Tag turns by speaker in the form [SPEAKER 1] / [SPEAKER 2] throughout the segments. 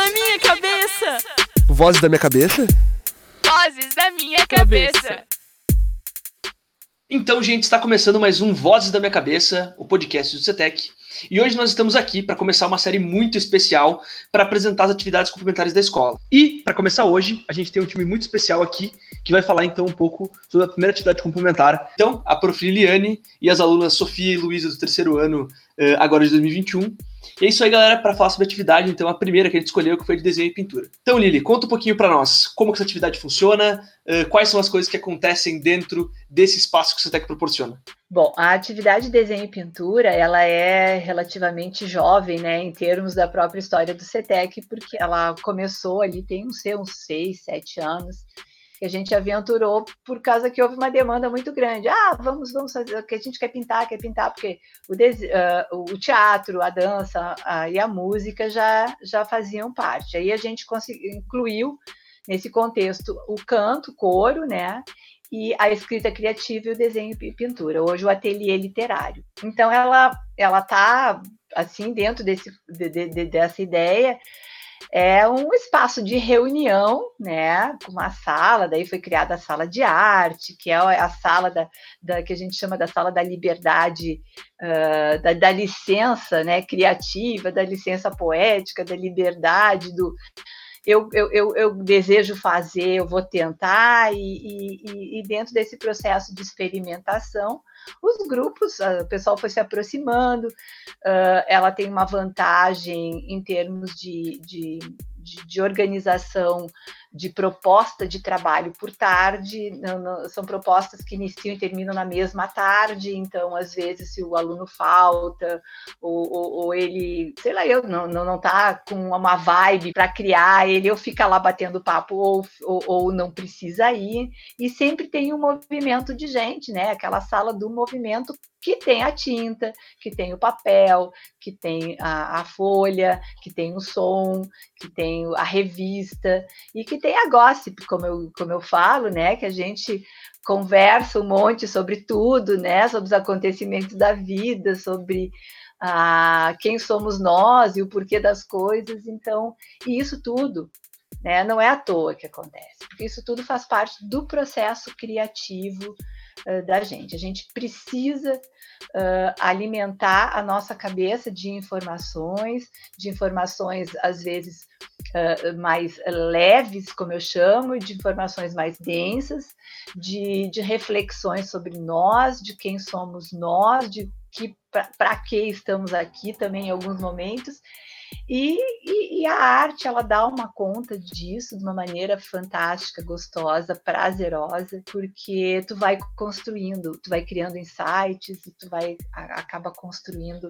[SPEAKER 1] da minha cabeça.
[SPEAKER 2] Vozes da minha cabeça?
[SPEAKER 1] Vozes da minha cabeça.
[SPEAKER 3] Então, gente, está começando mais um Vozes da Minha Cabeça, o podcast do CETEC. E hoje nós estamos aqui para começar uma série muito especial para apresentar as atividades complementares da escola. E, para começar hoje, a gente tem um time muito especial aqui que vai falar então um pouco sobre a primeira atividade complementar. Então, a Prof. Liliane e as alunas Sofia e Luísa do terceiro ano, agora de 2021. E é isso aí, galera, para falar sobre atividade, então a primeira que a gente escolheu que foi de desenho e pintura. Então, Lili, conta um pouquinho para nós como que essa atividade funciona, eh, quais são as coisas que acontecem dentro desse espaço que o CETEC proporciona.
[SPEAKER 4] Bom, a atividade de desenho e pintura, ela é relativamente jovem, né, em termos da própria história do CETEC, porque ela começou ali, tem uns, uns seis, sete anos, que a gente aventurou por causa que houve uma demanda muito grande. Ah, vamos, vamos fazer, que a gente quer pintar, quer pintar, porque o, uh, o teatro, a dança e a música já, já faziam parte. Aí a gente incluiu nesse contexto o canto, coro, né? e a escrita criativa e o desenho e pintura. Hoje o ateliê literário. Então ela ela tá assim dentro desse de, de, dessa ideia é um espaço de reunião, né, com uma sala, daí foi criada a sala de arte, que é a sala da, da que a gente chama da sala da liberdade, uh, da, da, licença, né, criativa, da licença poética, da liberdade, do, eu, eu, eu, eu, desejo fazer, eu vou tentar, e, e, e, dentro desse processo de experimentação, os grupos, o pessoal foi se aproximando, uh, ela tem uma vantagem em termos de, de, de, de organização de proposta de trabalho por tarde, não, não, são propostas que iniciam e terminam na mesma tarde, então, às vezes, se o aluno falta, ou, ou, ou ele, sei lá, eu não, não, não tá com uma vibe para criar, ele ou fica lá batendo papo, ou, ou, ou, não precisa ir, e sempre tem um movimento de gente, né? Aquela sala do movimento que tem a tinta, que tem o papel, que tem a, a folha, que tem o som, que tem a revista, e que tem a gossip, como eu, como eu falo, né? Que a gente conversa um monte sobre tudo, né? Sobre os acontecimentos da vida, sobre ah, quem somos nós e o porquê das coisas. Então, e isso tudo, né? Não é à toa que acontece, porque isso tudo faz parte do processo criativo uh, da gente. A gente precisa uh, alimentar a nossa cabeça de informações, de informações às vezes uh, mais leves, como eu chamo, de informações mais densas, de, de reflexões sobre nós, de quem somos nós, de que para que estamos aqui também em alguns momentos. E, e, e, a arte ela dá uma conta disso de uma maneira fantástica, gostosa, prazerosa, porque tu vai construindo, tu vai criando insights e tu vai acaba construindo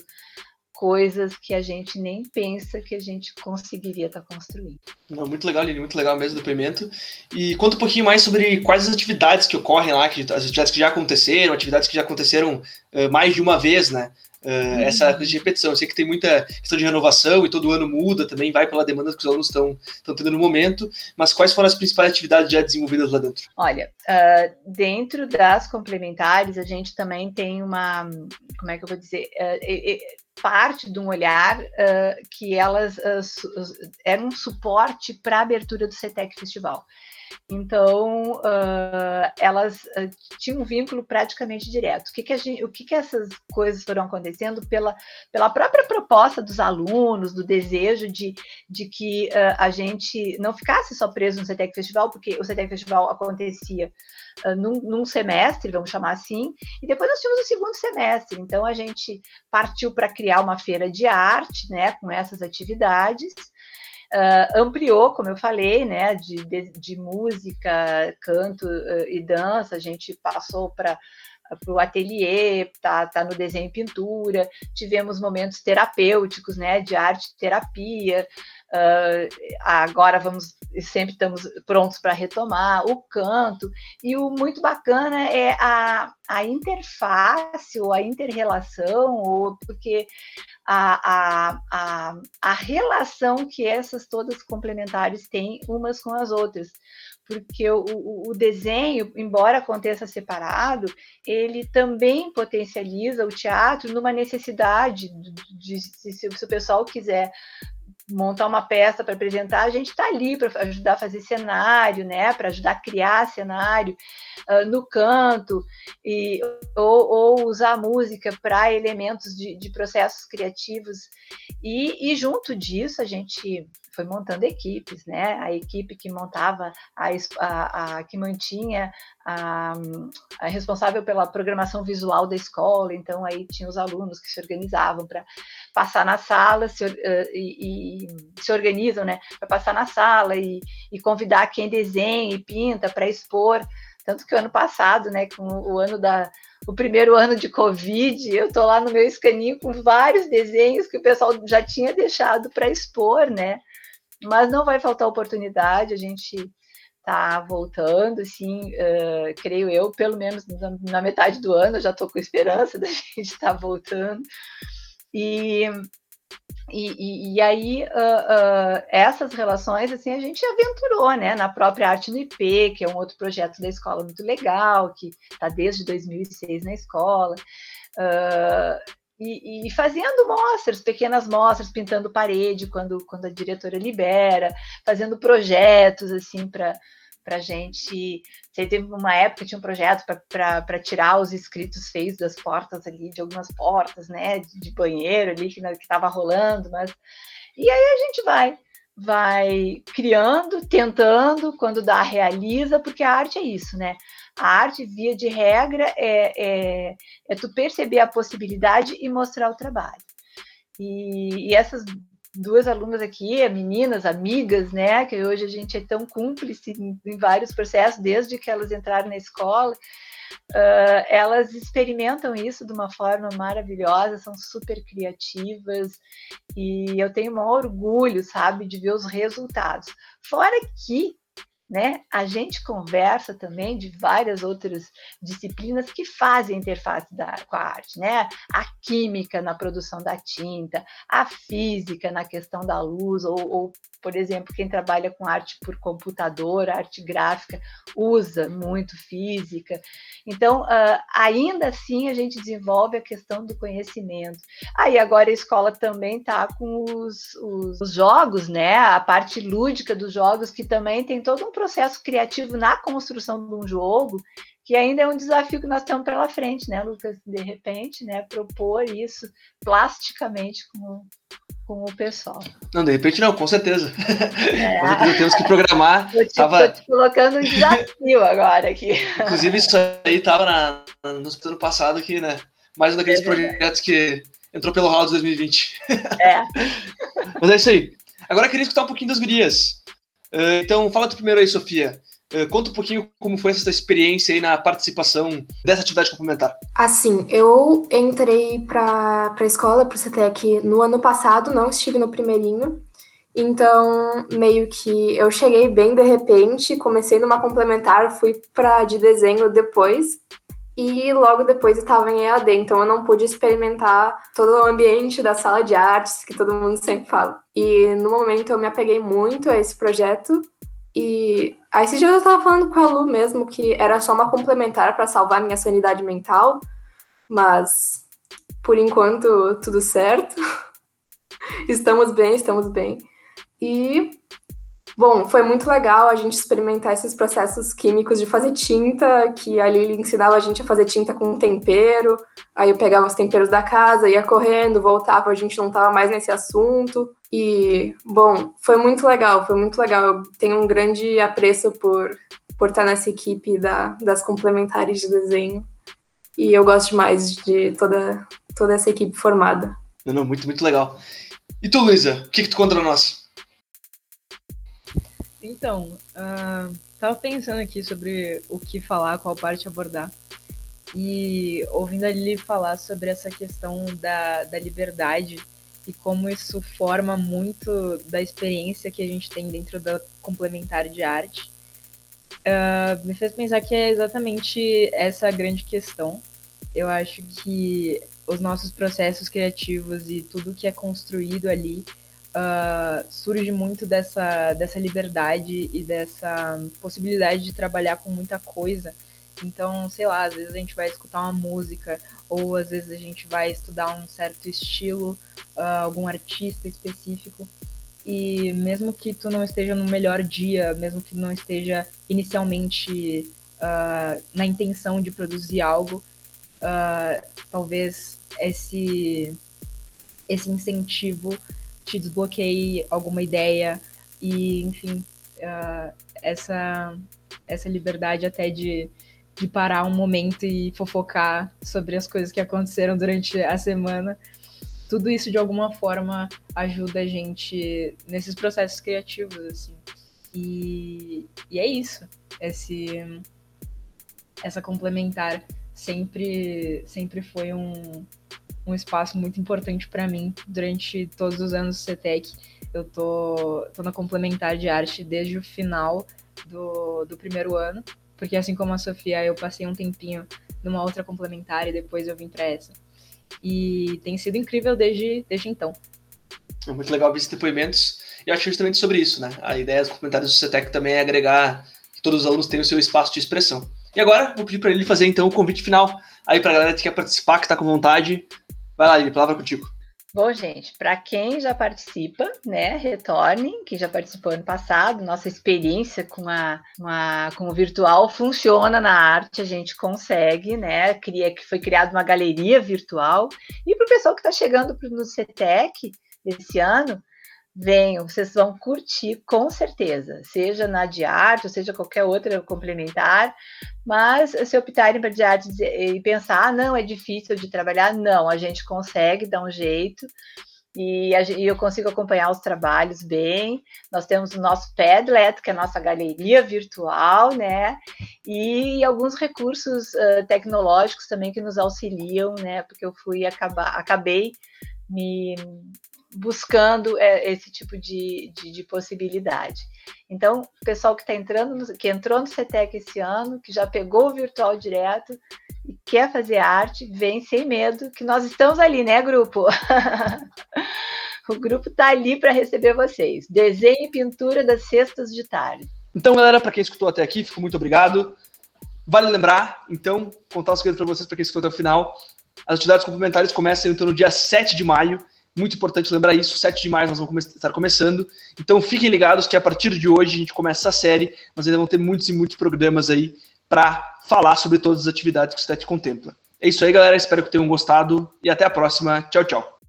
[SPEAKER 4] coisas que a gente nem pensa que a gente conseguiria estar tá construindo.
[SPEAKER 3] Não, muito legal, Lili, muito legal mesmo o depoimento. E conta um pouquinho mais sobre quais as atividades que ocorrem lá, que, as atividades que já aconteceram, atividades que já aconteceram uh, mais de uma vez, né? Uh, essa coisa de repetição. Eu sei que tem muita questão de renovação e todo ano muda também, vai pela demanda que os alunos estão tendo no momento, mas quais foram as principais atividades já desenvolvidas lá dentro?
[SPEAKER 4] Olha, uh, dentro das complementares, a gente também tem uma, como é que eu vou dizer, uh, parte de um olhar uh, que elas uh, eram um suporte para a abertura do CETEC Festival. Então, uh, elas uh, tinham um vínculo praticamente direto. O que, que, gente, o que, que essas coisas foram acontecendo pela, pela própria proposta dos alunos, do desejo de, de que uh, a gente não ficasse só preso no CETEC Festival, porque o CETEC Festival acontecia num, num, semestre, vamos chamar assim, e depois nós tínhamos o segundo semestre. Então, a gente partiu para criar uma feira de arte, né, com essas atividades, Uh, ampliou, como eu falei, né, de, de, de música, canto uh, e dança, a gente passou para para o ateliê, tá, tá no desenho e pintura, tivemos momentos terapêuticos, né, de arte terapia, uh, agora vamos, sempre estamos prontos para retomar, o canto, e o muito bacana é a, a interface, ou a interrelação, ou porque a, a, a, a relação que essas todas complementares têm umas com as outras. Porque o, o, desenho, embora aconteça separado, ele também potencializa o teatro numa necessidade de, de, de se, se o pessoal quiser montar uma peça para apresentar, a gente está ali para ajudar a fazer cenário, né? Para ajudar a criar cenário uh, no canto, e, ou, ou usar a música para elementos de, de, processos criativos. E, e junto disso, a gente foi montando equipes, né? A equipe que montava, a, a, a que mantinha a, a, responsável pela programação visual da escola, então aí tinha os alunos que se organizavam para passar na sala se, uh, e, e, se organizam, né? Para passar na sala e, e convidar quem desenha e pinta para expor. Tanto que o ano passado, né, com o ano da o primeiro ano de Covid, eu estou lá no meu escaninho com vários desenhos que o pessoal já tinha deixado para expor, né? Mas não vai faltar oportunidade, a gente está voltando, assim, uh, creio eu, pelo menos na, na metade do ano, já estou com esperança da gente estar tá voltando. E, e, e aí, uh, uh, essas relações, assim, a gente aventurou, né, na própria Arte no IP, que é um outro projeto da escola muito legal, que está desde 2006 na escola. Uh, e, e, fazendo mostras, pequenas mostras, pintando parede quando, quando a diretora libera, fazendo projetos assim para para gente. Você teve uma época tinha um projeto para tirar os escritos feios das portas ali, de algumas portas, né, de, de banheiro ali que estava rolando, mas e aí a gente vai vai criando, tentando, quando dá, realiza, porque a arte é isso, né? A arte, via de regra, é, é, é tu perceber a possibilidade e mostrar o trabalho. E, e essas duas alunas aqui, meninas, amigas, né, que hoje a gente é tão cúmplice em, em vários processos, desde que elas entraram na escola, uh, elas experimentam isso de uma forma maravilhosa, são super criativas, e eu tenho um orgulho, sabe, de ver os resultados. Fora que né? A gente conversa também de várias outras disciplinas que fazem interface da, com a arte, né? A química na produção da tinta, a física na questão da luz, ou, ou por exemplo, quem trabalha com arte por computador, arte gráfica, usa muito física. Então, uh, ainda assim, a gente desenvolve a questão do conhecimento. Aí, ah, agora a escola também está com os, os, os, jogos, né? A parte lúdica dos jogos, que também tem todo um processo criativo na construção de um jogo, que ainda é um desafio que nós temos pela frente, né, Lucas? De repente, né, propor isso plasticamente com, com o pessoal.
[SPEAKER 3] Não, de repente não, com certeza. É. com certeza temos que programar.
[SPEAKER 4] Estou te, tava... te, colocando um desafio agora aqui.
[SPEAKER 3] Inclusive, isso aí estava no ano passado aqui, né? Mais um daqueles é projetos que entrou pelo Hall de 2020. É. Mas é isso aí. Agora eu queria escutar um pouquinho das gurias. Uh, então, fala tu primeiro aí, Sofia. Uh, conta um pouquinho como foi essa experiência aí na participação dessa atividade complementar.
[SPEAKER 5] Assim, eu entrei para a escola, para o CETEC, no ano passado, não estive no primeirinho. Então, meio que eu cheguei bem de repente, comecei numa complementar, fui para de desenho depois, e logo depois eu estava em EAD, então eu não pude experimentar todo o ambiente da sala de artes que todo mundo sempre fala. E no momento eu me apeguei muito a esse projeto e aí esse dia eu estava falando com a Lu mesmo que era só uma complementar para salvar minha sanidade mental, mas por enquanto tudo certo. estamos bem, estamos bem. E bom, foi muito legal a gente experimentar esses processos químicos de fazer tinta, que a Lili ensinava a gente a fazer tinta com tempero. Aí eu pegava os temperos da casa, ia correndo, voltava, a gente não estava mais nesse assunto. E, bom, foi muito legal, foi muito legal. Eu tenho um grande apreço por, por estar nessa equipe da, das complementares de desenho. E eu gosto demais de toda, toda essa equipe formada.
[SPEAKER 3] Não, não, muito, muito legal. E tu, Luísa, o que, que tu conta pra nós?
[SPEAKER 6] Então, uh, tava pensando aqui sobre o que falar, qual parte abordar. E ouvindo a Lili falar sobre essa questão da, da liberdade e como isso forma muito da experiência que a gente tem dentro da complementar de arte, uh, me fez pensar que é exatamente essa a grande questão. Eu acho que os nossos processos criativos e tudo que é construído ali uh, surge muito dessa, dessa liberdade e dessa possibilidade de trabalhar com muita coisa então, sei lá, às vezes a gente vai escutar uma música, ou às vezes a gente vai estudar um certo estilo, uh, algum artista específico. e mesmo que tu não esteja no melhor dia, mesmo que não esteja inicialmente uh, na intenção de produzir algo, uh, talvez esse, esse incentivo te desbloqueie alguma ideia e, enfim, uh, essa, essa liberdade até de, de parar um momento e fofocar sobre as coisas que aconteceram durante a semana. Tudo isso, de alguma forma, ajuda a gente nesses processos criativos, assim. E, e é isso. Esse, essa complementar sempre, sempre foi um, um espaço muito importante para mim durante todos os anos do CETEC. Eu tô, tô na complementar de arte desde o final do, do primeiro ano, porque assim como a Sofia, eu passei um tempinho numa outra complementar e depois eu vim para essa. E tem sido incrível desde, desde então.
[SPEAKER 3] É muito legal ver esses depoimentos. E eu acho justamente sobre isso, né? A ideia dos comentários do CETEC também é agregar que todos os alunos tenham o seu espaço de expressão. E agora, vou pedir para ele fazer então o convite final aí para a galera que quer participar, que está com vontade. Vai lá, Lili, palavra contigo.
[SPEAKER 4] Bom, gente, para quem já participa, né, retornem, quem já participou ano passado, nossa experiência com, a, a, com o virtual funciona na arte, a gente consegue, né, cria, que foi criada uma galeria virtual, e para o pessoal que está chegando no CETEC esse ano, venham, vocês vão curtir com certeza, seja na de arte, ou seja qualquer outra complementar, mas se optarem para de arte e pensar, ah, não, é difícil de trabalhar, não, a gente consegue dar um jeito, e, eu consigo acompanhar os trabalhos bem. Nós temos o nosso Padlet, que é a nossa galeria virtual, né? E alguns recursos uh, tecnológicos também que nos auxiliam, né? Porque eu fui acabar, acabei me buscando é, esse tipo de, de, de, possibilidade. Então, o pessoal que está entrando, no, que entrou no CETEC esse ano, que já pegou o virtual direto e quer fazer arte, vem sem medo, que nós estamos ali, né, grupo? o grupo está ali para receber vocês. Desenho e pintura das sextas de tarde.
[SPEAKER 3] Então, galera, para quem escutou até aqui, fico muito obrigado. Vale lembrar, então, contar o segredo para vocês, para quem escutou até o final. As atividades complementares começam então no dia 7 de maio muito importante lembrar isso. 7 de maio nós vamos estar começando. Então fiquem ligados que a partir de hoje a gente começa essa série. Nós ainda vamos ter muitos e muitos programas aí para falar sobre todas as atividades que o STET contempla. É isso aí, galera. Espero que tenham gostado e até a próxima. Tchau, tchau.